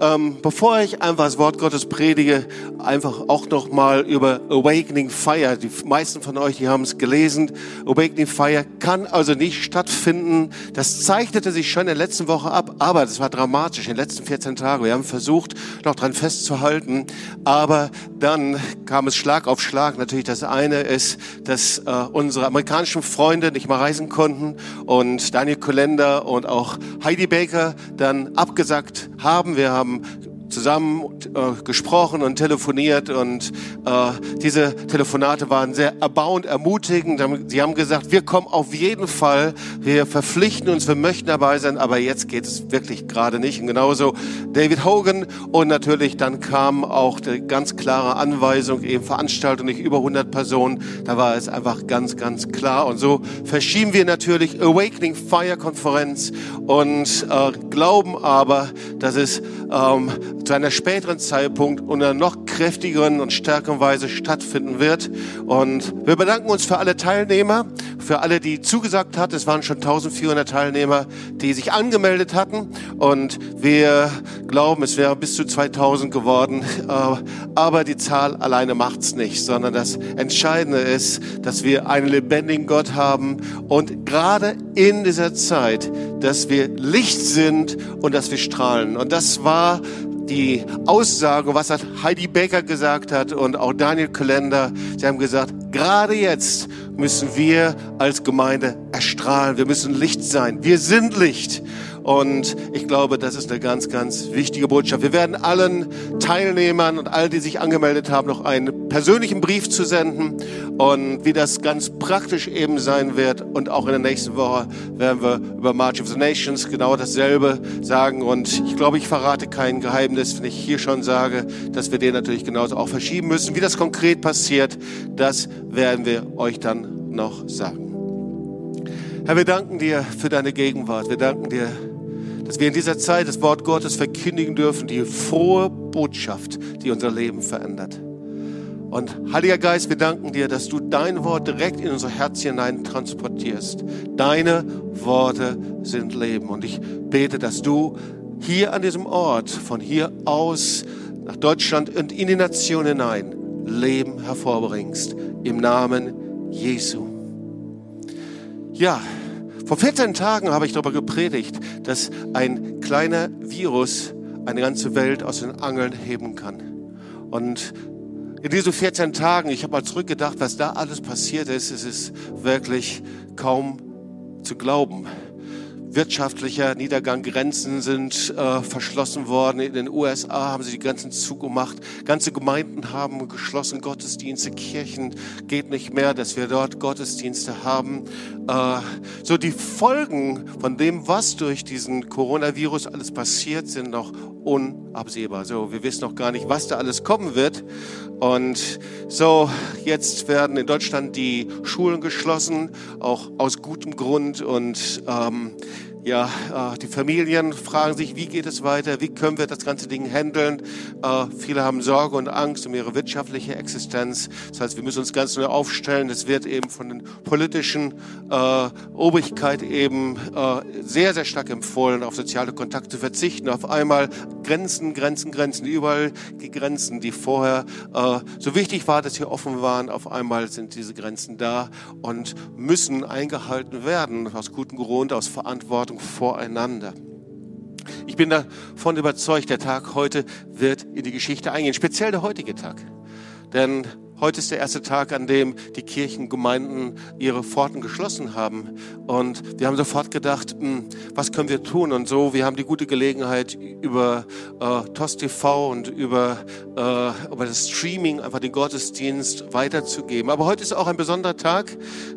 ähm, bevor ich einfach das Wort Gottes predige, einfach auch noch mal über Awakening Fire. Die meisten von euch, die haben es gelesen. Awakening Fire kann also nicht stattfinden. Das zeichnete sich schon in der letzten Woche ab, aber das war dramatisch in den letzten 14 Tagen. Wir haben versucht, noch dran festzuhalten, aber dann kam es Schlag auf Schlag. Natürlich das eine ist, dass äh, unsere amerikanischen Freunde nicht mal reisen konnten und Daniel Kolender und auch Heidi Baker dann abgesagt haben. Wir haben haben zusammen äh, gesprochen und telefoniert und äh, diese Telefonate waren sehr erbauend, ermutigend. Sie haben gesagt, wir kommen auf jeden Fall, wir verpflichten uns, wir möchten dabei sein, aber jetzt geht es wirklich gerade nicht. Und genauso David Hogan und natürlich dann kam auch die ganz klare Anweisung, eben Veranstaltung nicht über 100 Personen. Da war es einfach ganz, ganz klar. Und so verschieben wir natürlich Awakening Fire Konferenz und äh, glauben aber, dass es ähm, zu einer späteren Zeitpunkt und einer noch kräftigeren und stärkeren Weise stattfinden wird. Und wir bedanken uns für alle Teilnehmer, für alle, die zugesagt hat. Es waren schon 1400 Teilnehmer, die sich angemeldet hatten. Und wir glauben, es wäre bis zu 2000 geworden. Äh, aber die Zahl alleine macht's nicht, sondern das Entscheidende ist, dass wir einen lebendigen Gott haben und gerade in dieser Zeit, dass wir Licht sind und dass wir strahlen. Und das war die Aussage, was Heidi Baker gesagt hat und auch Daniel Kalender. Sie haben gesagt, gerade jetzt müssen wir als Gemeinde erstrahlen. Wir müssen Licht sein. Wir sind Licht. Und ich glaube, das ist eine ganz, ganz wichtige Botschaft. Wir werden allen Teilnehmern und all die sich angemeldet haben, noch einen persönlichen Brief zu senden und wie das ganz praktisch eben sein wird. Und auch in der nächsten Woche werden wir über March of the Nations genau dasselbe sagen. Und ich glaube, ich verrate kein Geheimnis, wenn ich hier schon sage, dass wir den natürlich genauso auch verschieben müssen. Wie das konkret passiert, das werden wir euch dann noch sagen. Herr, wir danken dir für deine Gegenwart. Wir danken dir dass wir in dieser Zeit das Wort Gottes verkündigen dürfen, die frohe Botschaft, die unser Leben verändert. Und Heiliger Geist, wir danken dir, dass du dein Wort direkt in unser Herz hinein transportierst. Deine Worte sind Leben. Und ich bete, dass du hier an diesem Ort, von hier aus nach Deutschland und in die Nation hinein, Leben hervorbringst. Im Namen Jesu. Ja, vor 14 Tagen habe ich darüber gepredigt, dass ein kleiner Virus eine ganze Welt aus den Angeln heben kann. Und in diesen 14 Tagen, ich habe mal zurückgedacht, was da alles passiert ist, es ist wirklich kaum zu glauben wirtschaftlicher Niedergang. Grenzen sind äh, verschlossen worden. In den USA haben sie die Grenzen zugemacht. Ganze Gemeinden haben geschlossen. Gottesdienste, Kirchen geht nicht mehr, dass wir dort Gottesdienste haben. Äh, so die Folgen von dem, was durch diesen Coronavirus alles passiert, sind noch unabsehbar. So, wir wissen noch gar nicht, was da alles kommen wird. Und so, jetzt werden in Deutschland die Schulen geschlossen, auch aus gutem Grund. Und ähm, ja, äh, die Familien fragen sich, wie geht es weiter, wie können wir das ganze Ding handeln. Äh, viele haben Sorge und Angst um ihre wirtschaftliche Existenz. Das heißt, wir müssen uns ganz neu aufstellen. Es wird eben von den politischen äh, Obrigkeit eben sehr, sehr stark empfohlen, auf soziale Kontakte zu verzichten. Auf einmal Grenzen, Grenzen, Grenzen, überall die Grenzen, die vorher so wichtig war, dass sie offen waren. Auf einmal sind diese Grenzen da und müssen eingehalten werden, aus gutem Grund, aus Verantwortung Verantwortung voreinander. Ich bin davon überzeugt, der Tag heute wird in die Geschichte eingehen, speziell der heutige Tag. Denn heute ist der erste Tag, an dem die Kirchengemeinden ihre Pforten geschlossen haben. Und wir haben sofort gedacht, hm, was können wir tun? Und so, wir haben die gute Gelegenheit, über äh, TOS TV und über, äh, über das Streaming einfach den Gottesdienst weiterzugeben. Aber heute ist auch ein besonderer Tag,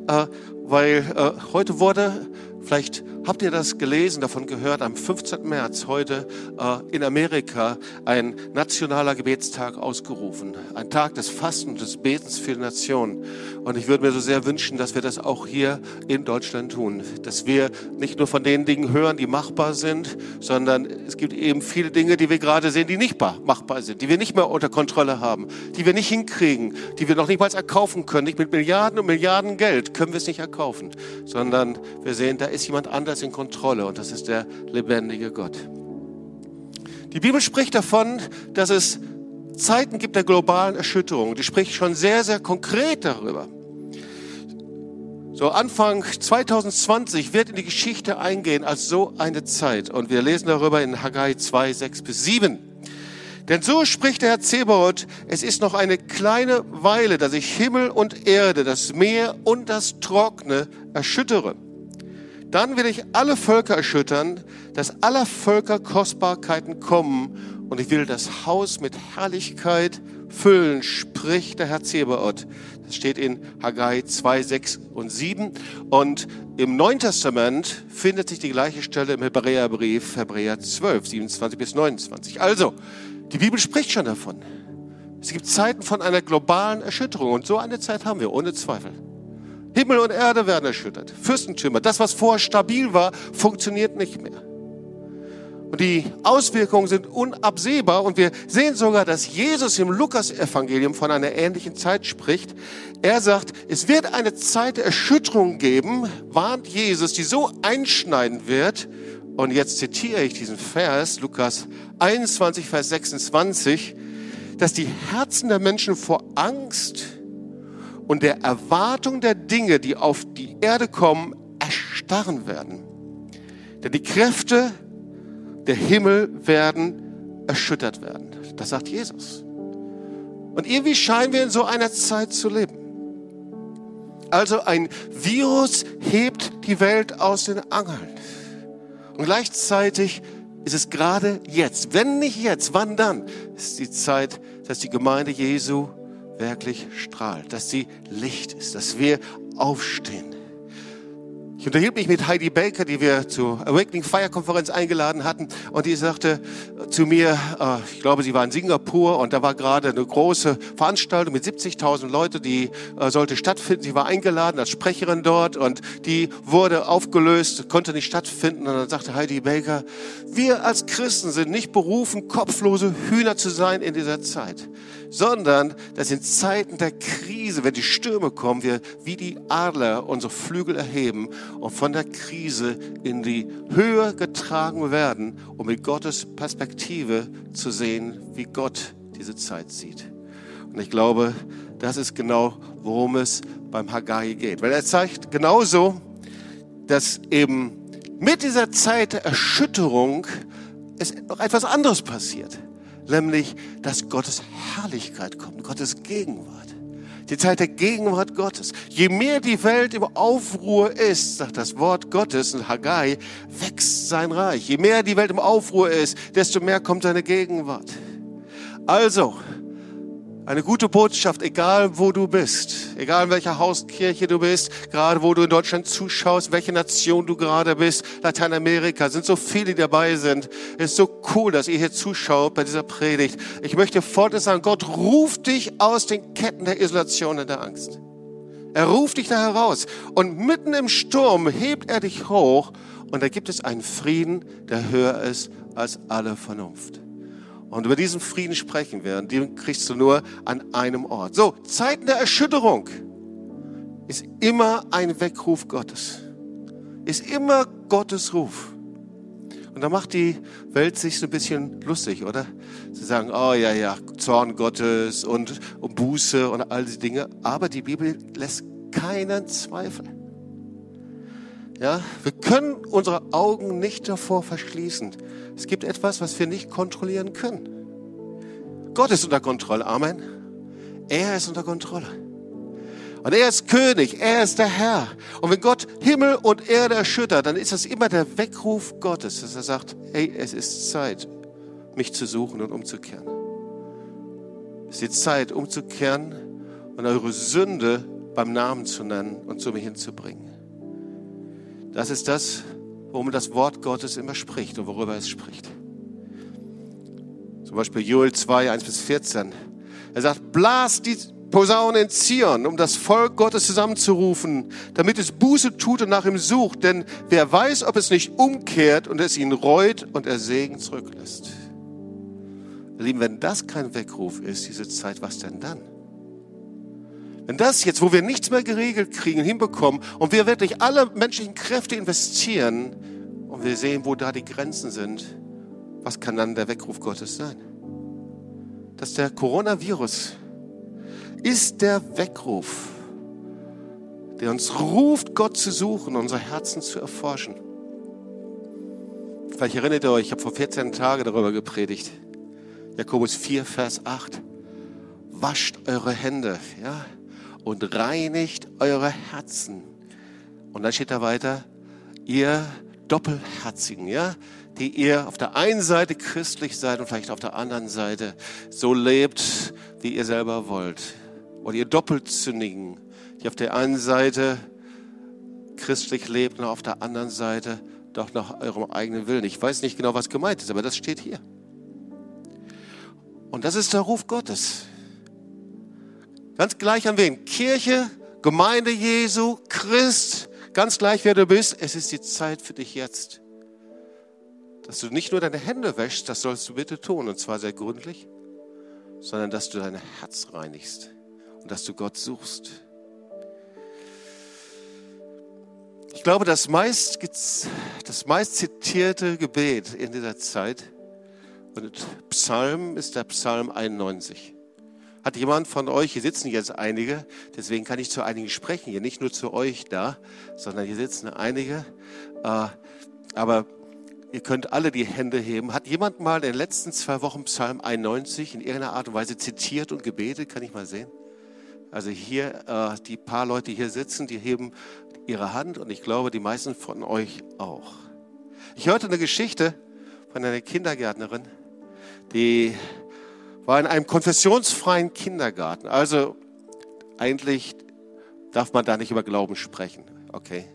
äh, weil äh, heute wurde Vielleicht habt ihr das gelesen, davon gehört, am 15. März heute äh, in Amerika ein nationaler Gebetstag ausgerufen. Ein Tag des Fastens und des Betens für die Nation. Und ich würde mir so sehr wünschen, dass wir das auch hier in Deutschland tun. Dass wir nicht nur von den Dingen hören, die machbar sind, sondern es gibt eben viele Dinge, die wir gerade sehen, die nicht machbar sind, die wir nicht mehr unter Kontrolle haben, die wir nicht hinkriegen, die wir noch nicht mal erkaufen können. Nicht mit Milliarden und Milliarden Geld können wir es nicht erkaufen, sondern wir sehen, da ist jemand anders in Kontrolle und das ist der lebendige Gott. Die Bibel spricht davon, dass es Zeiten gibt der globalen Erschütterung. Die spricht schon sehr, sehr konkret darüber. So Anfang 2020 wird in die Geschichte eingehen als so eine Zeit. Und wir lesen darüber in Haggai 2, 6 bis 7. Denn so spricht der Herr Zebaoth, es ist noch eine kleine Weile, dass ich Himmel und Erde, das Meer und das Trockene erschüttere. Dann will ich alle Völker erschüttern, dass aller Völker Kostbarkeiten kommen und ich will das Haus mit Herrlichkeit füllen, spricht der Herr Zebaoth. Das steht in Haggai 2, 6 und 7. Und im Neuen Testament findet sich die gleiche Stelle im Hebräerbrief, Hebräer 12, 27 bis 29. Also, die Bibel spricht schon davon. Es gibt Zeiten von einer globalen Erschütterung und so eine Zeit haben wir, ohne Zweifel. Himmel und Erde werden erschüttert. Fürstentümer, das, was vorher stabil war, funktioniert nicht mehr. Und die Auswirkungen sind unabsehbar und wir sehen sogar, dass Jesus im Lukas-Evangelium von einer ähnlichen Zeit spricht. Er sagt, es wird eine Zeit der Erschütterung geben, warnt Jesus, die so einschneiden wird. Und jetzt zitiere ich diesen Vers, Lukas 21, Vers 26, dass die Herzen der Menschen vor Angst und der Erwartung der Dinge, die auf die Erde kommen, erstarren werden. Denn die Kräfte der Himmel werden erschüttert werden. Das sagt Jesus. Und irgendwie scheinen wir in so einer Zeit zu leben. Also ein Virus hebt die Welt aus den Angeln. Und gleichzeitig ist es gerade jetzt, wenn nicht jetzt, wann dann, ist die Zeit, dass die Gemeinde Jesu wirklich strahlt, dass sie Licht ist, dass wir aufstehen. Ich unterhielt mich mit Heidi Baker, die wir zur Awakening Fire Konferenz eingeladen hatten, und die sagte zu mir, äh, ich glaube, sie war in Singapur und da war gerade eine große Veranstaltung mit 70.000 Leuten, die äh, sollte stattfinden. Sie war eingeladen als Sprecherin dort und die wurde aufgelöst, konnte nicht stattfinden. Und dann sagte Heidi Baker, wir als Christen sind nicht berufen, kopflose Hühner zu sein in dieser Zeit sondern dass in Zeiten der Krise, wenn die Stürme kommen, wir wie die Adler unsere Flügel erheben und von der Krise in die Höhe getragen werden, um mit Gottes Perspektive zu sehen, wie Gott diese Zeit sieht. Und ich glaube, das ist genau, worum es beim Haggai geht. Weil er zeigt genauso, dass eben mit dieser Zeit der Erschütterung es noch etwas anderes passiert nämlich, dass Gottes Herrlichkeit kommt, Gottes Gegenwart. Die Zeit der Gegenwart Gottes. Je mehr die Welt im Aufruhr ist, sagt das Wort Gottes in Haggai, wächst sein Reich. Je mehr die Welt im Aufruhr ist, desto mehr kommt seine Gegenwart. Also, eine gute Botschaft, egal wo du bist, egal in welcher Hauskirche du bist, gerade wo du in Deutschland zuschaust, welche Nation du gerade bist, Lateinamerika, sind so viele, die dabei sind. Es ist so cool, dass ihr hier zuschaut bei dieser Predigt. Ich möchte Folgendes sagen, Gott ruft dich aus den Ketten der Isolation und der Angst. Er ruft dich da heraus und mitten im Sturm hebt er dich hoch und da gibt es einen Frieden, der höher ist als alle Vernunft. Und über diesen Frieden sprechen wir. Und den kriegst du nur an einem Ort. So, Zeiten der Erschütterung ist immer ein Weckruf Gottes. Ist immer Gottes Ruf. Und da macht die Welt sich so ein bisschen lustig, oder? Sie sagen, oh ja, ja, Zorn Gottes und, und Buße und all diese Dinge. Aber die Bibel lässt keinen Zweifel. Ja, wir können unsere Augen nicht davor verschließen, es gibt etwas, was wir nicht kontrollieren können. Gott ist unter Kontrolle. Amen. Er ist unter Kontrolle. Und er ist König, er ist der Herr. Und wenn Gott Himmel und Erde erschüttert, dann ist das immer der Weckruf Gottes, dass er sagt, hey, es ist Zeit, mich zu suchen und umzukehren. Es ist die Zeit, umzukehren und eure Sünde beim Namen zu nennen und zu mir hinzubringen. Das ist das, worum das Wort Gottes immer spricht und worüber es spricht. Zum Beispiel Joel 2, 1 bis 14. Er sagt, blas die Posaune in Zion, um das Volk Gottes zusammenzurufen, damit es Buße tut und nach ihm sucht. Denn wer weiß, ob es nicht umkehrt und es ihn reut und er Segen zurücklässt. Lieben, wenn das kein Weckruf ist, diese Zeit, was denn dann? Wenn das jetzt, wo wir nichts mehr geregelt kriegen, hinbekommen und wir wirklich alle menschlichen Kräfte investieren und wir sehen, wo da die Grenzen sind Was kann dann der Weckruf Gottes sein? Dass der Coronavirus ist der Weckruf, der uns ruft, Gott zu suchen, unsere Herzen zu erforschen. Vielleicht erinnert ihr euch, ich habe vor 14 Tagen darüber gepredigt. Jakobus 4, Vers 8. Wascht eure Hände, ja, und reinigt eure Herzen. Und dann steht da weiter, ihr Doppelherzigen, ja, die ihr auf der einen Seite christlich seid und vielleicht auf der anderen Seite so lebt, wie ihr selber wollt. Oder ihr Doppelzündigen, die auf der einen Seite christlich lebt und auf der anderen Seite doch nach eurem eigenen Willen. Ich weiß nicht genau, was gemeint ist, aber das steht hier. Und das ist der Ruf Gottes. Ganz gleich an wen? Kirche, Gemeinde Jesu, Christ, ganz gleich wer du bist. Es ist die Zeit für dich jetzt. Dass du nicht nur deine Hände wäschst, das sollst du bitte tun, und zwar sehr gründlich, sondern dass du dein Herz reinigst und dass du Gott suchst. Ich glaube, das meist, das meist zitierte Gebet in dieser Zeit und Psalm ist der Psalm 91. Hat jemand von euch, hier sitzen jetzt einige, deswegen kann ich zu einigen sprechen, hier nicht nur zu euch da, sondern hier sitzen einige, äh, aber ihr könnt alle die Hände heben. Hat jemand mal in den letzten zwei Wochen Psalm 91 in irgendeiner Art und Weise zitiert und gebetet? Kann ich mal sehen? Also hier, äh, die paar Leute hier sitzen, die heben ihre Hand und ich glaube, die meisten von euch auch. Ich hörte eine Geschichte von einer Kindergärtnerin, die war in einem konfessionsfreien Kindergarten. Also eigentlich darf man da nicht über Glauben sprechen. Okay.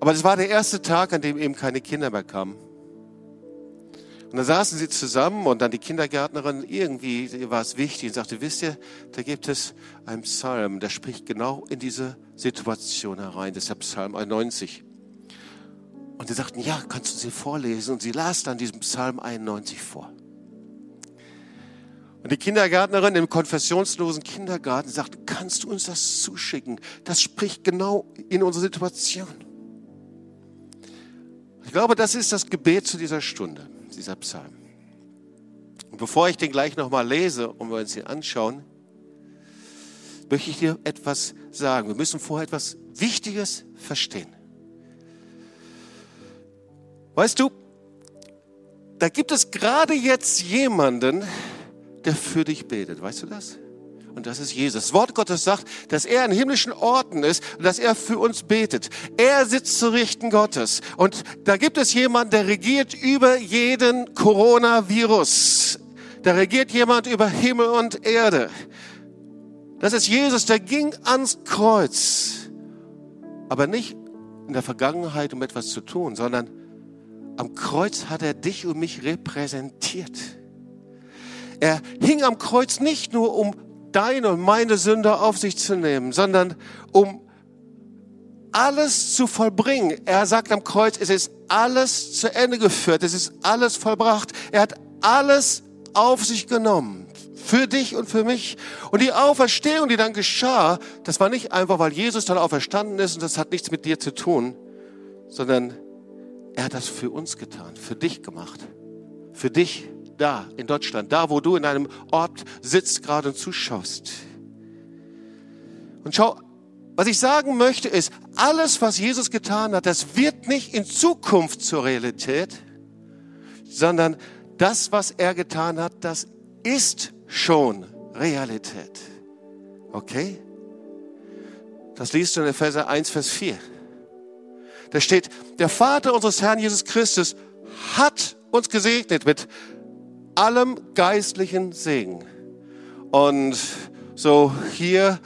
Aber das war der erste Tag, an dem eben keine Kinder mehr kamen. Und dann saßen sie zusammen und dann die Kindergärtnerin, irgendwie war es wichtig und sagte, wisst ihr, da gibt es einen Psalm, der spricht genau in diese Situation herein. Das ist der Psalm 91. Und sie sagten, ja, kannst du sie vorlesen? Und sie las dann diesen Psalm 91 vor. Und die Kindergärtnerin im konfessionslosen Kindergarten sagt, kannst du uns das zuschicken? Das spricht genau in unsere Situation. Ich glaube, das ist das Gebet zu dieser Stunde, dieser Psalm. Und bevor ich den gleich nochmal lese und wir uns ihn anschauen, möchte ich dir etwas sagen. Wir müssen vorher etwas Wichtiges verstehen. Weißt du, da gibt es gerade jetzt jemanden, der für dich betet. Weißt du das? Und das ist Jesus. Das Wort Gottes sagt, dass er in himmlischen Orten ist und dass er für uns betet. Er sitzt zu Richten Gottes. Und da gibt es jemanden, der regiert über jeden Coronavirus. Da regiert jemand über Himmel und Erde. Das ist Jesus, der ging ans Kreuz. Aber nicht in der Vergangenheit, um etwas zu tun, sondern am Kreuz hat er dich und mich repräsentiert. Er hing am Kreuz nicht nur, um deine und meine Sünde auf sich zu nehmen, sondern um alles zu vollbringen. Er sagt am Kreuz, es ist alles zu Ende geführt, es ist alles vollbracht. Er hat alles auf sich genommen. Für dich und für mich. Und die Auferstehung, die dann geschah, das war nicht einfach, weil Jesus dann auferstanden ist und das hat nichts mit dir zu tun, sondern er hat das für uns getan, für dich gemacht. Für dich da in Deutschland, da wo du in einem Ort sitzt gerade und zuschaust. Und schau, was ich sagen möchte ist, alles, was Jesus getan hat, das wird nicht in Zukunft zur Realität, sondern das, was er getan hat, das ist schon Realität. Okay? Das liest du in Epheser 1, Vers 4. Da steht, der Vater unseres Herrn Jesus Christus hat uns gesegnet mit allem geistlichen Segen. Und so hier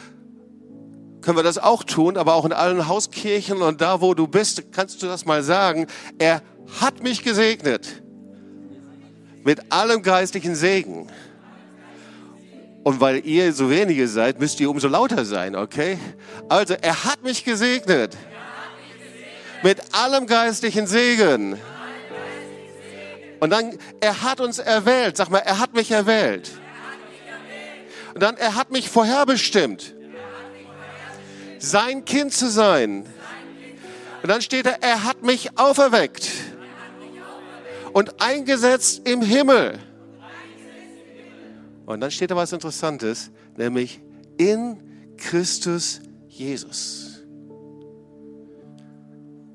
können wir das auch tun, aber auch in allen Hauskirchen und da, wo du bist, kannst du das mal sagen. Er hat mich gesegnet mit allem geistlichen Segen. Und weil ihr so wenige seid, müsst ihr umso lauter sein, okay? Also, er hat mich gesegnet mit allem geistlichen Segen. Und dann, er hat uns erwählt. Sag mal, er hat mich erwählt. Und dann, er hat mich vorherbestimmt, sein Kind zu sein. Und dann steht er, er hat mich auferweckt. und eingesetzt im Himmel. Und dann steht da was Interessantes, nämlich in Christus Jesus.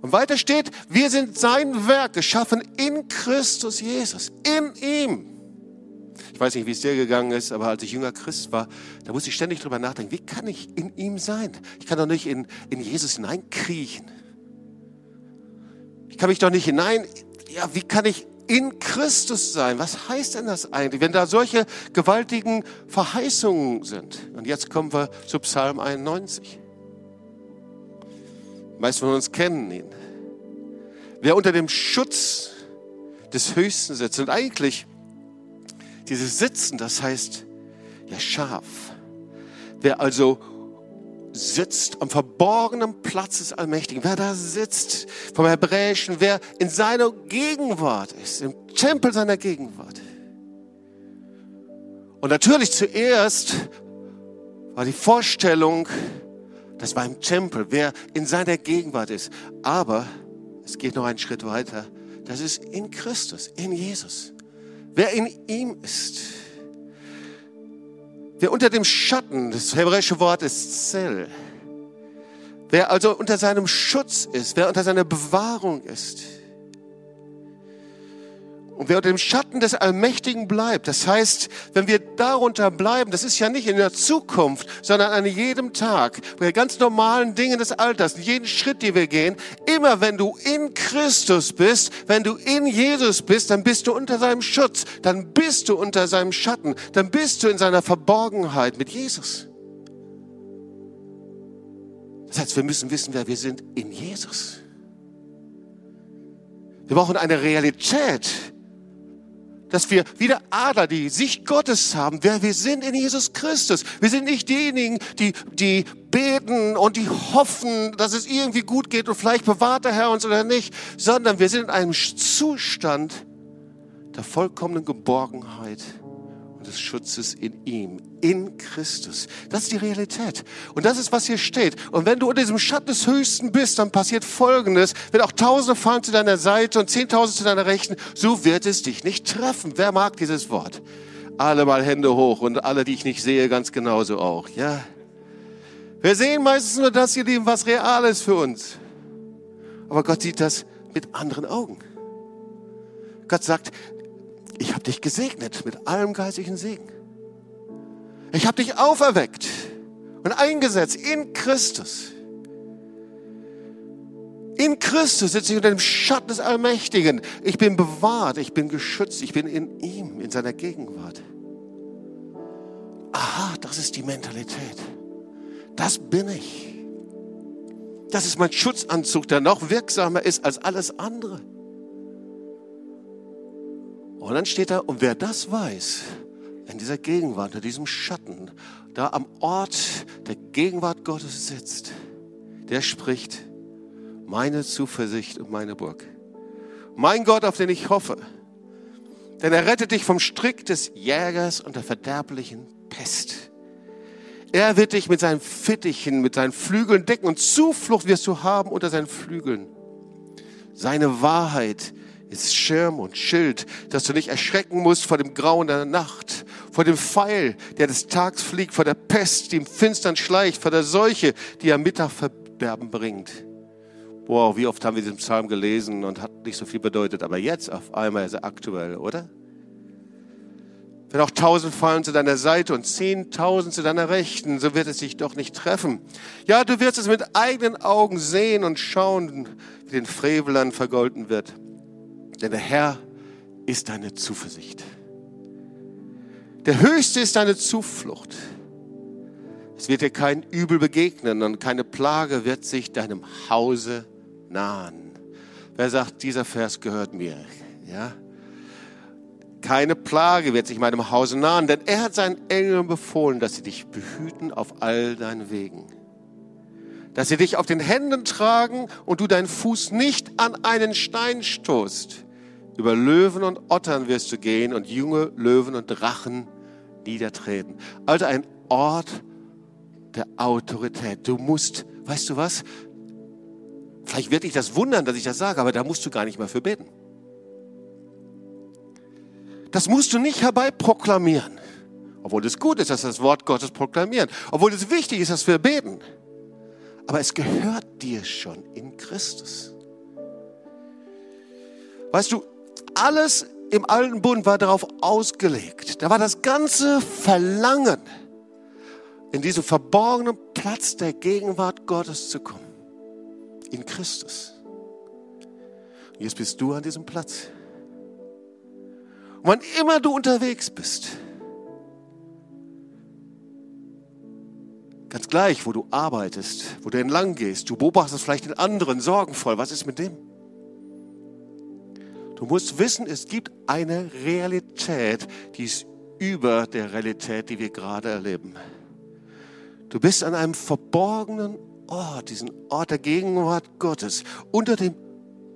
Und weiter steht, wir sind sein Werk geschaffen in Christus Jesus, in ihm. Ich weiß nicht, wie es dir gegangen ist, aber als ich jünger Christ war, da musste ich ständig drüber nachdenken, wie kann ich in ihm sein? Ich kann doch nicht in, in Jesus hineinkriechen. Ich kann mich doch nicht hinein, ja, wie kann ich in Christus sein? Was heißt denn das eigentlich, wenn da solche gewaltigen Verheißungen sind? Und jetzt kommen wir zu Psalm 91. Die meisten von uns kennen ihn. Wer unter dem Schutz des Höchsten sitzt und eigentlich dieses Sitzen, das heißt ja scharf. Wer also sitzt am verborgenen Platz des Allmächtigen, wer da sitzt vom Hebräischen, wer in seiner Gegenwart ist, im Tempel seiner Gegenwart. Und natürlich zuerst war die Vorstellung, das war im Tempel, wer in seiner Gegenwart ist. Aber es geht noch einen Schritt weiter. Das ist in Christus, in Jesus. Wer in ihm ist. Wer unter dem Schatten, das hebräische Wort ist Zell. Wer also unter seinem Schutz ist, wer unter seiner Bewahrung ist. Und wer unter dem Schatten des Allmächtigen bleibt, das heißt, wenn wir darunter bleiben, das ist ja nicht in der Zukunft, sondern an jedem Tag, bei ganz normalen Dingen des Alters, jeden Schritt, den wir gehen, immer wenn du in Christus bist, wenn du in Jesus bist, dann bist du unter seinem Schutz, dann bist du unter seinem Schatten, dann bist du in seiner Verborgenheit mit Jesus. Das heißt, wir müssen wissen, wer wir sind in Jesus. Wir brauchen eine Realität, dass wir wieder Adler, die Sicht Gottes haben, wer wir sind in Jesus Christus. Wir sind nicht diejenigen, die, die beten und die hoffen, dass es irgendwie gut geht und vielleicht bewahrt der Herr uns oder nicht, sondern wir sind in einem Zustand der vollkommenen Geborgenheit des Schutzes in ihm, in Christus. Das ist die Realität. Und das ist, was hier steht. Und wenn du unter diesem Schatten des Höchsten bist, dann passiert Folgendes. Wenn auch Tausende fallen zu deiner Seite und Zehntausende zu deiner Rechten, so wird es dich nicht treffen. Wer mag dieses Wort? Alle mal Hände hoch und alle, die ich nicht sehe, ganz genauso auch. Ja. Wir sehen meistens nur das, ihr Lieben, was real ist für uns. Aber Gott sieht das mit anderen Augen. Gott sagt, ich habe dich gesegnet mit allem geistigen Segen. Ich habe dich auferweckt und eingesetzt in Christus. In Christus sitze ich unter dem Schatten des Allmächtigen. Ich bin bewahrt, ich bin geschützt, ich bin in ihm, in seiner Gegenwart. Aha, das ist die Mentalität. Das bin ich. Das ist mein Schutzanzug, der noch wirksamer ist als alles andere. Und dann steht da, und wer das weiß, in dieser Gegenwart, in diesem Schatten, da am Ort der Gegenwart Gottes sitzt, der spricht, meine Zuversicht und meine Burg. Mein Gott, auf den ich hoffe. Denn er rettet dich vom Strick des Jägers und der verderblichen Pest. Er wird dich mit seinen Fittichen, mit seinen Flügeln decken und Zuflucht wirst du haben unter seinen Flügeln. Seine Wahrheit ist Schirm und Schild, dass du nicht erschrecken musst vor dem Grauen der Nacht, vor dem Pfeil, der des Tags fliegt, vor der Pest, die im Finstern schleicht, vor der Seuche, die am Mittag Verderben bringt. Wow, wie oft haben wir diesen Psalm gelesen und hat nicht so viel bedeutet, aber jetzt auf einmal ist er aktuell, oder? Wenn auch tausend fallen zu deiner Seite und zehntausend zu deiner Rechten, so wird es dich doch nicht treffen. Ja, du wirst es mit eigenen Augen sehen und schauen, wie den Frevelern vergolten wird. Denn der Herr ist deine Zuversicht. Der Höchste ist deine Zuflucht. Es wird dir kein Übel begegnen und keine Plage wird sich deinem Hause nahen. Wer sagt, dieser Vers gehört mir? Ja? Keine Plage wird sich meinem Hause nahen, denn er hat seinen Engeln befohlen, dass sie dich behüten auf all deinen Wegen. Dass sie dich auf den Händen tragen und du deinen Fuß nicht an einen Stein stoßt. Über Löwen und Ottern wirst du gehen und junge Löwen und Drachen niedertreten. Also ein Ort der Autorität. Du musst, weißt du was? Vielleicht wird dich das wundern, dass ich das sage, aber da musst du gar nicht mehr für beten. Das musst du nicht herbeiproklamieren. Obwohl es gut ist, dass wir das Wort Gottes proklamieren. Obwohl es wichtig ist, dass wir beten. Aber es gehört dir schon in Christus. Weißt du, alles im alten Bund war darauf ausgelegt. Da war das ganze Verlangen, in diesen verborgenen Platz der Gegenwart Gottes zu kommen. In Christus. Und jetzt bist du an diesem Platz. Und wann immer du unterwegs bist, ganz gleich, wo du arbeitest, wo du entlang gehst, du beobachtest vielleicht den anderen sorgenvoll, was ist mit dem? Du musst wissen, es gibt eine Realität, die ist über der Realität, die wir gerade erleben. Du bist an einem verborgenen Ort, diesen Ort der Gegenwart Gottes, unter dem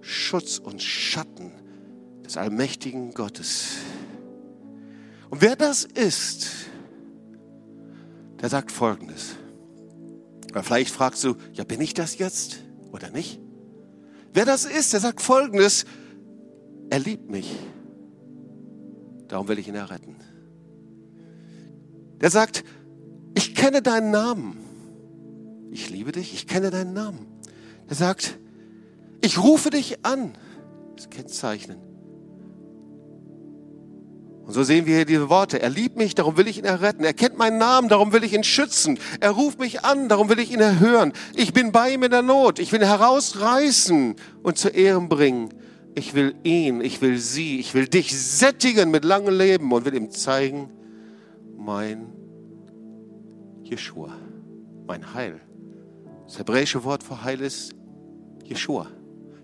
Schutz und Schatten des allmächtigen Gottes. Und wer das ist, der sagt Folgendes. Oder vielleicht fragst du, ja, bin ich das jetzt oder nicht? Wer das ist, der sagt Folgendes, er liebt mich. Darum will ich ihn erretten. Der sagt, ich kenne deinen Namen. Ich liebe dich, ich kenne deinen Namen. Der sagt, ich rufe dich an. Das Kennzeichnen. Und so sehen wir hier diese Worte. Er liebt mich, darum will ich ihn erretten. Er kennt meinen Namen, darum will ich ihn schützen. Er ruft mich an, darum will ich ihn erhören. Ich bin bei ihm in der Not. Ich will ihn herausreißen und zu Ehren bringen. Ich will ihn, ich will sie, ich will dich sättigen mit langem Leben und will ihm zeigen, mein Jeshua, mein Heil. Das hebräische Wort für Heil ist Jeshua.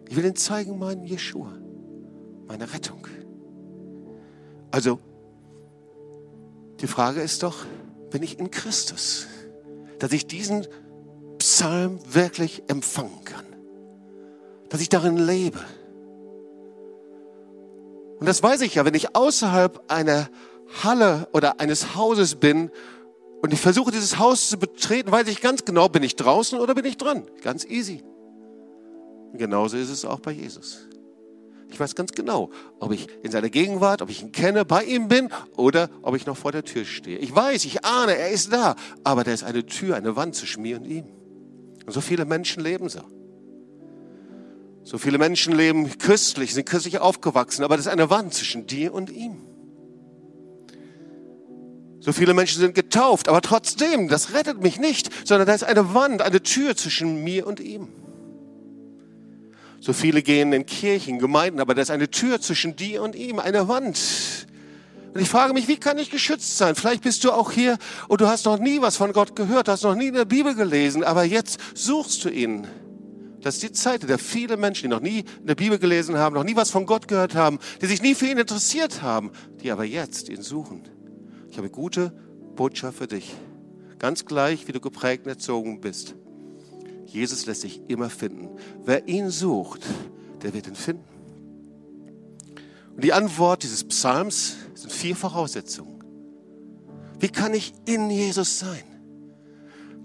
Ich will ihm zeigen, mein Jeshua, meine Rettung. Also, die Frage ist doch, bin ich in Christus, dass ich diesen Psalm wirklich empfangen kann, dass ich darin lebe. Und das weiß ich ja, wenn ich außerhalb einer Halle oder eines Hauses bin und ich versuche dieses Haus zu betreten, weiß ich ganz genau, bin ich draußen oder bin ich dran. Ganz easy. Und genauso ist es auch bei Jesus. Ich weiß ganz genau, ob ich in seiner Gegenwart, ob ich ihn kenne, bei ihm bin oder ob ich noch vor der Tür stehe. Ich weiß, ich ahne, er ist da, aber da ist eine Tür, eine Wand zwischen mir und ihm. Und so viele Menschen leben so. So viele Menschen leben christlich, sind christlich aufgewachsen, aber das ist eine Wand zwischen dir und ihm. So viele Menschen sind getauft, aber trotzdem, das rettet mich nicht, sondern da ist eine Wand, eine Tür zwischen mir und ihm. So viele gehen in Kirchen, Gemeinden, aber da ist eine Tür zwischen dir und ihm, eine Wand. Und ich frage mich, wie kann ich geschützt sein? Vielleicht bist du auch hier und du hast noch nie was von Gott gehört, hast noch nie in der Bibel gelesen, aber jetzt suchst du ihn. Das ist die Zeit, in der viele Menschen, die noch nie in der Bibel gelesen haben, noch nie was von Gott gehört haben, die sich nie für ihn interessiert haben, die aber jetzt ihn suchen. Ich habe gute Botschaft für dich. Ganz gleich, wie du geprägt und erzogen bist. Jesus lässt sich immer finden. Wer ihn sucht, der wird ihn finden. Und die Antwort dieses Psalms sind vier Voraussetzungen. Wie kann ich in Jesus sein,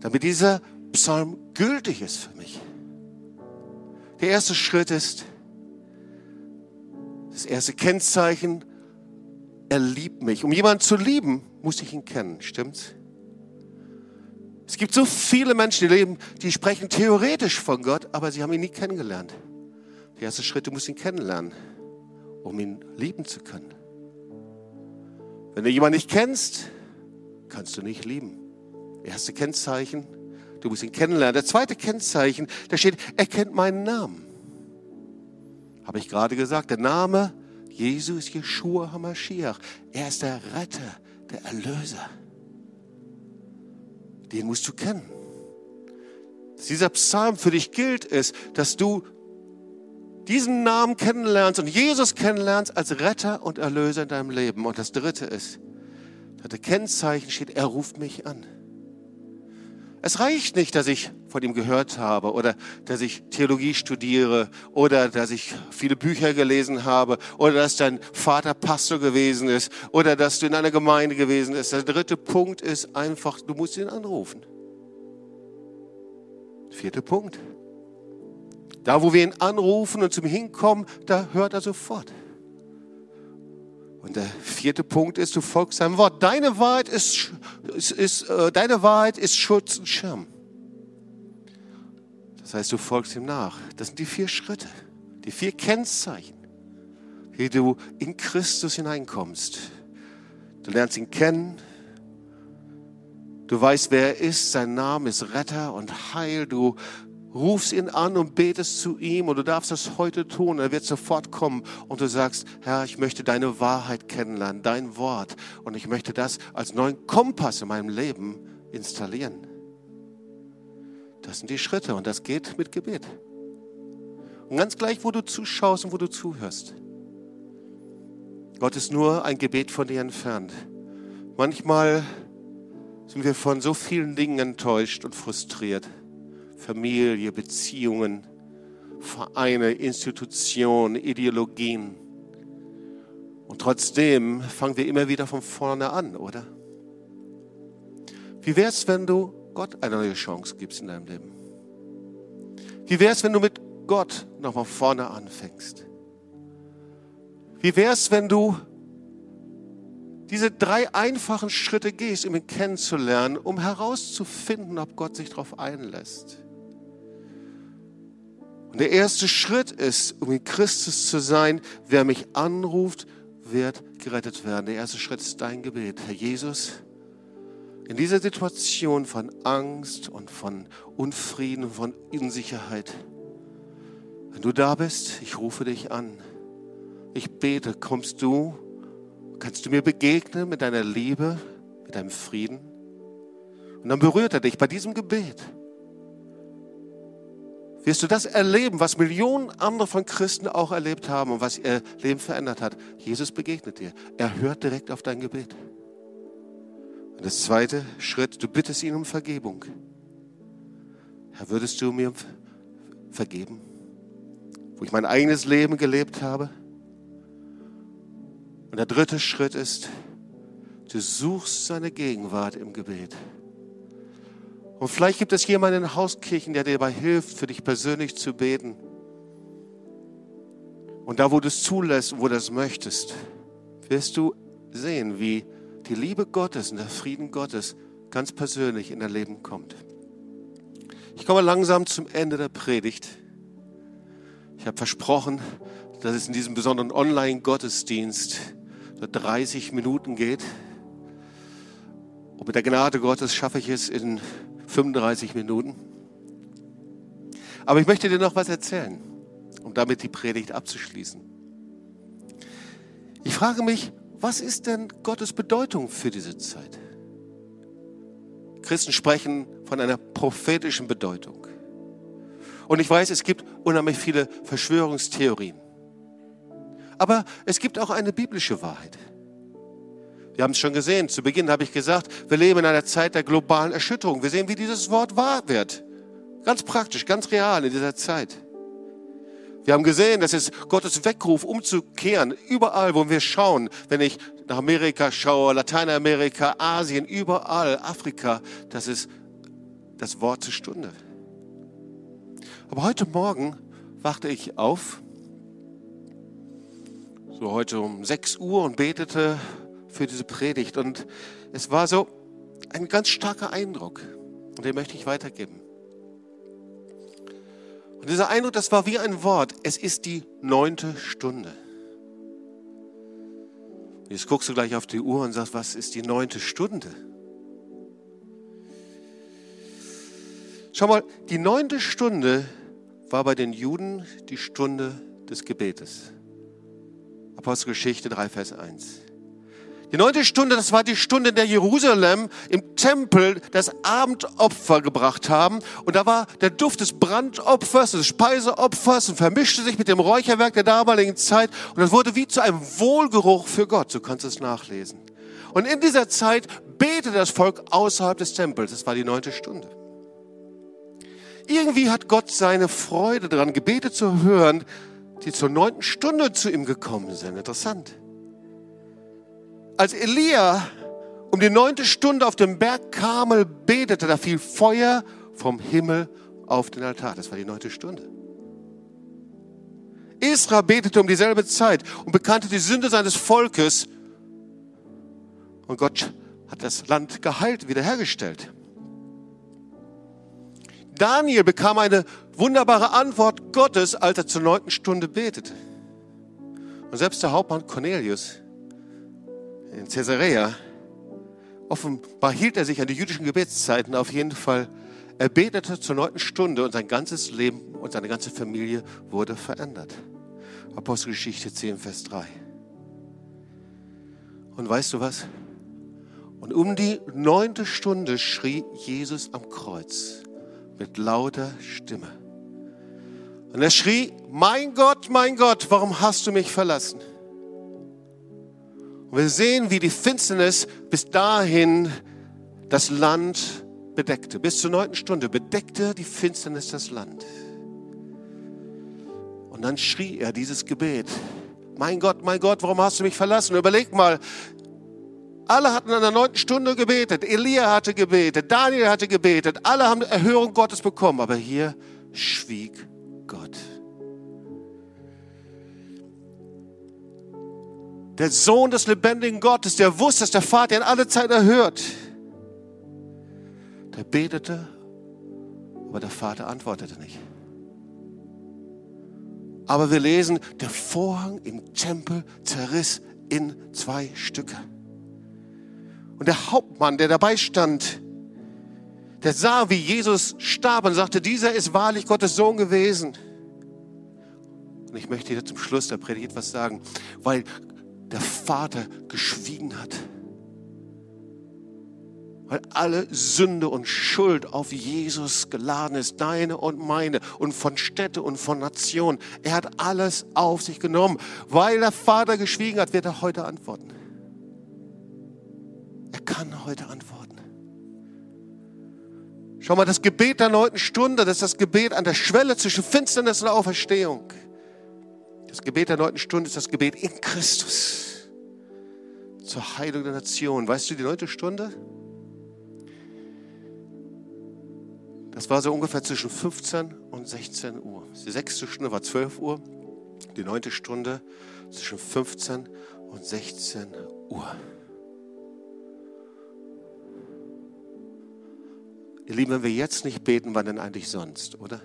damit dieser Psalm gültig ist für mich? Der erste Schritt ist, das erste Kennzeichen, er liebt mich. Um jemanden zu lieben, muss ich ihn kennen, stimmt's? Es gibt so viele Menschen, die leben, die sprechen theoretisch von Gott, aber sie haben ihn nie kennengelernt. Der erste Schritt, du musst ihn kennenlernen, um ihn lieben zu können. Wenn du jemanden nicht kennst, kannst du nicht lieben. Erste Kennzeichen, Du musst ihn kennenlernen. Das zweite Kennzeichen, da steht, er kennt meinen Namen. Habe ich gerade gesagt, der Name Jesu ist Yeshua HaMashiach. Er ist der Retter, der Erlöser. Den musst du kennen. Dass dieser Psalm für dich gilt, ist, dass du diesen Namen kennenlernst und Jesus kennenlernst als Retter und Erlöser in deinem Leben. Und das dritte ist, das Kennzeichen steht, er ruft mich an. Es reicht nicht, dass ich von ihm gehört habe oder dass ich Theologie studiere oder dass ich viele Bücher gelesen habe oder dass dein Vater Pastor gewesen ist oder dass du in einer Gemeinde gewesen bist. Der dritte Punkt ist einfach, du musst ihn anrufen. Vierter Punkt. Da, wo wir ihn anrufen und zum Hinkommen, da hört er sofort. Und der vierte Punkt ist, du folgst seinem Wort. Deine Wahrheit ist, ist, ist äh, deine Wahrheit ist Schutz und Schirm. Das heißt, du folgst ihm nach. Das sind die vier Schritte, die vier Kennzeichen, wie du in Christus hineinkommst. Du lernst ihn kennen. Du weißt, wer er ist. Sein Name ist Retter und Heil. Du rufst ihn an und betest zu ihm und du darfst das heute tun. Er wird sofort kommen und du sagst, Herr, ich möchte deine Wahrheit kennenlernen, dein Wort und ich möchte das als neuen Kompass in meinem Leben installieren. Das sind die Schritte und das geht mit Gebet. Und ganz gleich, wo du zuschaust und wo du zuhörst. Gott ist nur ein Gebet von dir entfernt. Manchmal sind wir von so vielen Dingen enttäuscht und frustriert. Familie, Beziehungen, Vereine, Institutionen, Ideologien. Und trotzdem fangen wir immer wieder von vorne an, oder? Wie wäre es, wenn du Gott eine neue Chance gibst in deinem Leben? Wie wäre es, wenn du mit Gott nochmal vorne anfängst? Wie wäre es, wenn du diese drei einfachen Schritte gehst, um ihn kennenzulernen, um herauszufinden, ob Gott sich darauf einlässt? Und der erste Schritt ist, um in Christus zu sein, wer mich anruft, wird gerettet werden. Der erste Schritt ist dein Gebet. Herr Jesus, in dieser Situation von Angst und von Unfrieden und von Unsicherheit, wenn du da bist, ich rufe dich an. Ich bete, kommst du, kannst du mir begegnen mit deiner Liebe, mit deinem Frieden? Und dann berührt er dich bei diesem Gebet wirst du das erleben, was Millionen andere von Christen auch erlebt haben und was ihr Leben verändert hat. Jesus begegnet dir. Er hört direkt auf dein Gebet. Und das zweite Schritt, du bittest ihn um Vergebung. Herr, würdest du mir vergeben, wo ich mein eigenes Leben gelebt habe? Und der dritte Schritt ist, du suchst seine Gegenwart im Gebet. Und vielleicht gibt es jemanden in Hauskirchen, der dir dabei hilft, für dich persönlich zu beten. Und da, wo du es zulässt und wo du es möchtest, wirst du sehen, wie die Liebe Gottes und der Frieden Gottes ganz persönlich in dein Leben kommt. Ich komme langsam zum Ende der Predigt. Ich habe versprochen, dass es in diesem besonderen Online-Gottesdienst so 30 Minuten geht. Und mit der Gnade Gottes schaffe ich es in 35 Minuten. Aber ich möchte dir noch was erzählen, um damit die Predigt abzuschließen. Ich frage mich, was ist denn Gottes Bedeutung für diese Zeit? Christen sprechen von einer prophetischen Bedeutung. Und ich weiß, es gibt unheimlich viele Verschwörungstheorien. Aber es gibt auch eine biblische Wahrheit. Wir haben es schon gesehen. Zu Beginn habe ich gesagt, wir leben in einer Zeit der globalen Erschütterung. Wir sehen, wie dieses Wort wahr wird. Ganz praktisch, ganz real in dieser Zeit. Wir haben gesehen, dass es Gottes Weckruf umzukehren, überall, wo wir schauen, wenn ich nach Amerika schaue, Lateinamerika, Asien, überall, Afrika, das ist das Wort zur Stunde. Aber heute Morgen wachte ich auf, so heute um 6 Uhr und betete für diese Predigt. Und es war so ein ganz starker Eindruck. Und den möchte ich weitergeben. Und dieser Eindruck, das war wie ein Wort. Es ist die neunte Stunde. Jetzt guckst du gleich auf die Uhr und sagst, was ist die neunte Stunde? Schau mal, die neunte Stunde war bei den Juden die Stunde des Gebetes. Apostelgeschichte 3, Vers 1. Die neunte Stunde, das war die Stunde, in der Jerusalem im Tempel das Abendopfer gebracht haben. Und da war der Duft des Brandopfers, des Speiseopfers und vermischte sich mit dem Räucherwerk der damaligen Zeit. Und das wurde wie zu einem Wohlgeruch für Gott. So kannst du es nachlesen. Und in dieser Zeit betete das Volk außerhalb des Tempels. Das war die neunte Stunde. Irgendwie hat Gott seine Freude daran, Gebete zu hören, die zur neunten Stunde zu ihm gekommen sind. Interessant. Als Elia um die neunte Stunde auf dem Berg Karmel betete, da fiel Feuer vom Himmel auf den Altar. Das war die neunte Stunde. Esra betete um dieselbe Zeit und bekannte die Sünde seines Volkes. Und Gott hat das Land geheilt, wiederhergestellt. Daniel bekam eine wunderbare Antwort Gottes, als er zur neunten Stunde betete. Und selbst der Hauptmann Cornelius in Caesarea, offenbar hielt er sich an die jüdischen Gebetszeiten auf jeden Fall. Er betete zur neunten Stunde und sein ganzes Leben und seine ganze Familie wurde verändert. Apostelgeschichte 10, Vers 3. Und weißt du was? Und um die neunte Stunde schrie Jesus am Kreuz mit lauter Stimme. Und er schrie, mein Gott, mein Gott, warum hast du mich verlassen? Und wir sehen, wie die Finsternis bis dahin das Land bedeckte. Bis zur neunten Stunde bedeckte die Finsternis das Land. Und dann schrie er dieses Gebet. Mein Gott, mein Gott, warum hast du mich verlassen? Überleg mal, alle hatten an der neunten Stunde gebetet. Elia hatte gebetet, Daniel hatte gebetet. Alle haben Erhörung Gottes bekommen. Aber hier schwieg Gott. Der Sohn des lebendigen Gottes, der wusste, dass der Vater ihn alle Zeit erhört. Der betete, aber der Vater antwortete nicht. Aber wir lesen, der Vorhang im Tempel zerriss in zwei Stücke. Und der Hauptmann, der dabei stand, der sah, wie Jesus starb und sagte, dieser ist wahrlich Gottes Sohn gewesen. Und ich möchte dir zum Schluss der Predigt etwas sagen, weil der Vater geschwiegen hat. Weil alle Sünde und Schuld auf Jesus geladen ist, deine und meine und von Städte und von Nationen. Er hat alles auf sich genommen. Weil der Vater geschwiegen hat, wird er heute antworten. Er kann heute antworten. Schau mal, das Gebet der neunten Stunde, das ist das Gebet an der Schwelle zwischen Finsternis und Auferstehung. Das Gebet der neunten Stunde ist das Gebet in Christus zur Heilung der Nation. Weißt du, die neunte Stunde? Das war so ungefähr zwischen 15 und 16 Uhr. Die sechste Stunde war 12 Uhr, die neunte Stunde zwischen 15 und 16 Uhr. Ihr Lieben, wenn wir jetzt nicht beten, wann denn eigentlich sonst, oder?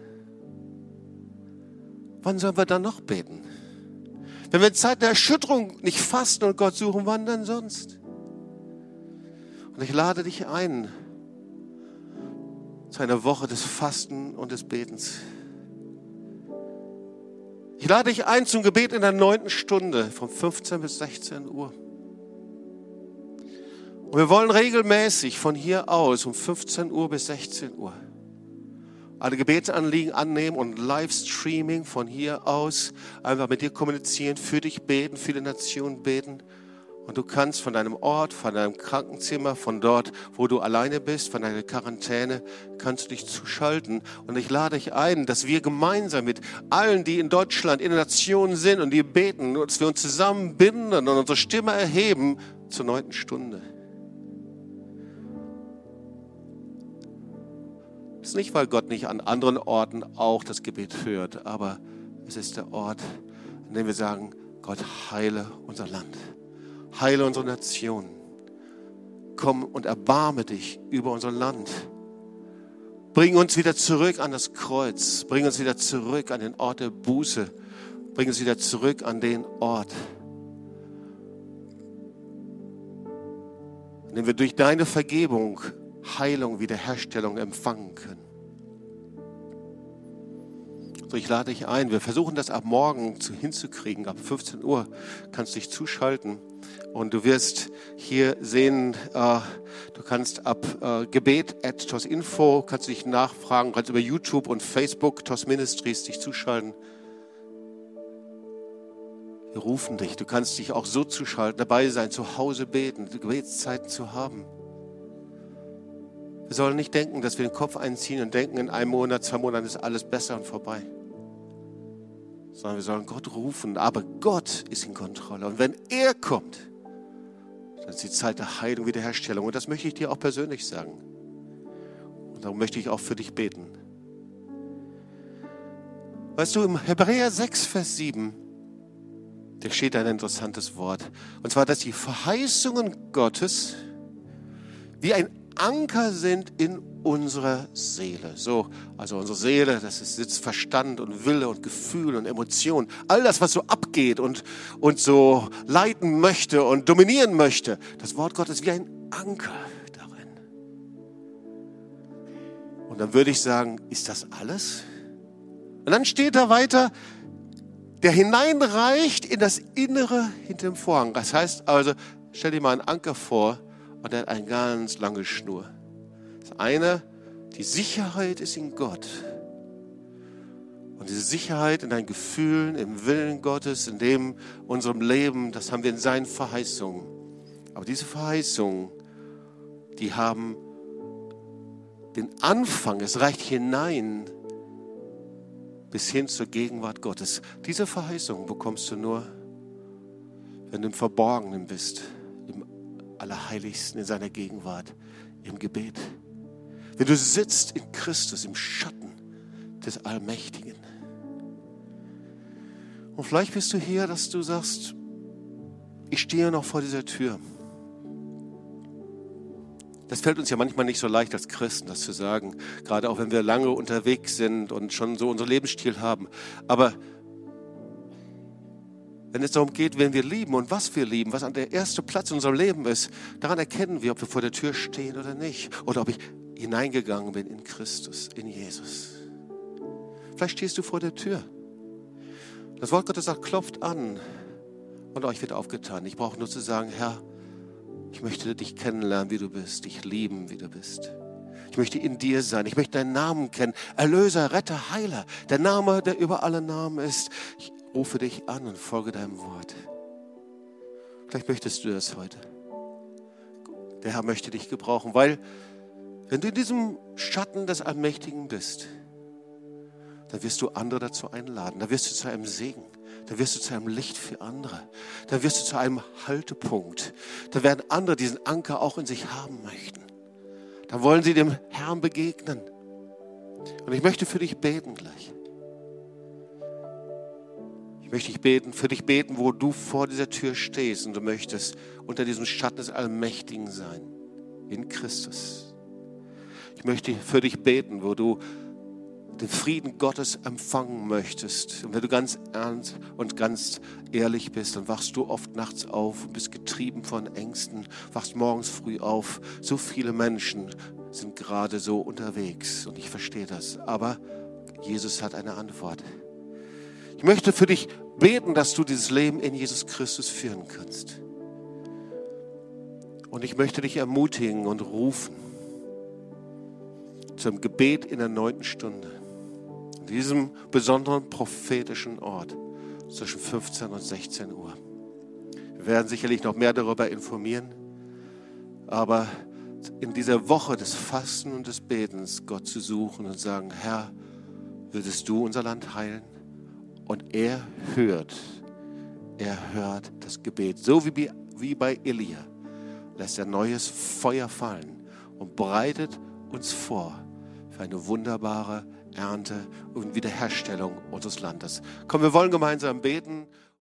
Wann sollen wir dann noch beten? Wenn wir in Zeit der Erschütterung nicht fasten und Gott suchen, wann denn sonst? Und ich lade dich ein zu einer Woche des Fasten und des Betens. Ich lade dich ein zum Gebet in der neunten Stunde von 15 bis 16 Uhr. Und wir wollen regelmäßig von hier aus um 15 Uhr bis 16 Uhr alle Gebetsanliegen annehmen und Livestreaming von hier aus einfach mit dir kommunizieren, für dich beten, für die Nation beten. Und du kannst von deinem Ort, von deinem Krankenzimmer, von dort, wo du alleine bist, von deiner Quarantäne, kannst du dich zuschalten. Und ich lade dich ein, dass wir gemeinsam mit allen, die in Deutschland, in der Nation sind und die beten, dass wir uns zusammenbinden und unsere Stimme erheben zur neunten Stunde. Es ist nicht, weil Gott nicht an anderen Orten auch das Gebet hört, aber es ist der Ort, an dem wir sagen, Gott heile unser Land, heile unsere Nation. Komm und erbarme dich über unser Land. Bring uns wieder zurück an das Kreuz. Bring uns wieder zurück an den Ort der Buße. Bring uns wieder zurück an den Ort, an dem wir durch deine Vergebung Heilung, Wiederherstellung empfangen können. So, ich lade dich ein. Wir versuchen das ab morgen zu, hinzukriegen. Ab 15 Uhr kannst du dich zuschalten und du wirst hier sehen, äh, du kannst ab äh, Gebet at TOS-Info, kannst du dich nachfragen, kannst über YouTube und Facebook TOS Ministries dich zuschalten. Wir rufen dich. Du kannst dich auch so zuschalten, dabei sein, zu Hause beten, Gebetszeiten zu haben. Wir sollen nicht denken, dass wir den Kopf einziehen und denken, in einem Monat, zwei Monaten ist alles besser und vorbei. Sondern wir sollen Gott rufen. Aber Gott ist in Kontrolle. Und wenn er kommt, dann ist die Zeit der Heilung, Wiederherstellung. Und das möchte ich dir auch persönlich sagen. Und darum möchte ich auch für dich beten. Weißt du, im Hebräer 6, Vers 7, da steht ein interessantes Wort. Und zwar, dass die Verheißungen Gottes wie ein Anker sind in unserer Seele. So, also unsere Seele, das ist jetzt Verstand und Wille und Gefühl und Emotion. All das, was so abgeht und, und so leiten möchte und dominieren möchte. Das Wort Gottes wie ein Anker darin. Und dann würde ich sagen, ist das alles? Und dann steht da weiter, der hineinreicht in das Innere hinter dem Vorhang. Das heißt also, stell dir mal einen Anker vor und der hat eine ganz lange Schnur. Das eine, die Sicherheit ist in Gott. Und diese Sicherheit in deinen Gefühlen, im Willen Gottes, in dem unserem Leben, das haben wir in seinen Verheißungen. Aber diese Verheißungen, die haben den Anfang, es reicht hinein bis hin zur Gegenwart Gottes. Diese Verheißung bekommst du nur, wenn du im Verborgenen bist, Allerheiligsten, in seiner Gegenwart, im Gebet. Wenn du sitzt in Christus, im Schatten des Allmächtigen. Und vielleicht bist du hier, dass du sagst, ich stehe noch vor dieser Tür. Das fällt uns ja manchmal nicht so leicht als Christen, das zu sagen, gerade auch wenn wir lange unterwegs sind und schon so unseren Lebensstil haben. Aber wenn es darum geht, wen wir lieben und was wir lieben, was an der erste Platz in unserem Leben ist, daran erkennen wir, ob wir vor der Tür stehen oder nicht. Oder ob ich hineingegangen bin in Christus, in Jesus. Vielleicht stehst du vor der Tür. Das Wort Gottes sagt, klopft an und euch wird aufgetan. Ich brauche nur zu sagen, Herr, ich möchte dich kennenlernen, wie du bist, dich lieben, wie du bist. Ich möchte in dir sein. Ich möchte deinen Namen kennen. Erlöser, Retter, Heiler. Der Name, der über alle Namen ist. Ich rufe dich an und folge deinem Wort. Vielleicht möchtest du das heute. Der Herr möchte dich gebrauchen, weil wenn du in diesem Schatten des Allmächtigen bist, dann wirst du andere dazu einladen. Da wirst du zu einem Segen dann wirst du zu einem Licht für andere. Dann wirst du zu einem Haltepunkt. Da werden andere diesen Anker auch in sich haben möchten. Dann wollen sie dem Herrn begegnen. Und ich möchte für dich beten gleich. Ich möchte dich beten, für dich beten, wo du vor dieser Tür stehst und du möchtest unter diesem Schatten des Allmächtigen sein. In Christus. Ich möchte für dich beten, wo du den Frieden Gottes empfangen möchtest und wenn du ganz ernst und ganz ehrlich bist, dann wachst du oft nachts auf und bist getrieben von Ängsten, wachst morgens früh auf. So viele Menschen sind gerade so unterwegs und ich verstehe das. Aber Jesus hat eine Antwort. Ich möchte für dich beten, dass du dieses Leben in Jesus Christus führen kannst. Und ich möchte dich ermutigen und rufen zum Gebet in der neunten Stunde diesem besonderen prophetischen Ort zwischen 15 und 16 Uhr. Wir werden sicherlich noch mehr darüber informieren, aber in dieser Woche des Fasten und des Betens Gott zu suchen und sagen, Herr, würdest du unser Land heilen? Und er hört, er hört das Gebet, so wie, wie bei Elia, lässt er neues Feuer fallen und bereitet uns vor für eine wunderbare Ernte und Wiederherstellung unseres Landes. Komm, wir wollen gemeinsam beten.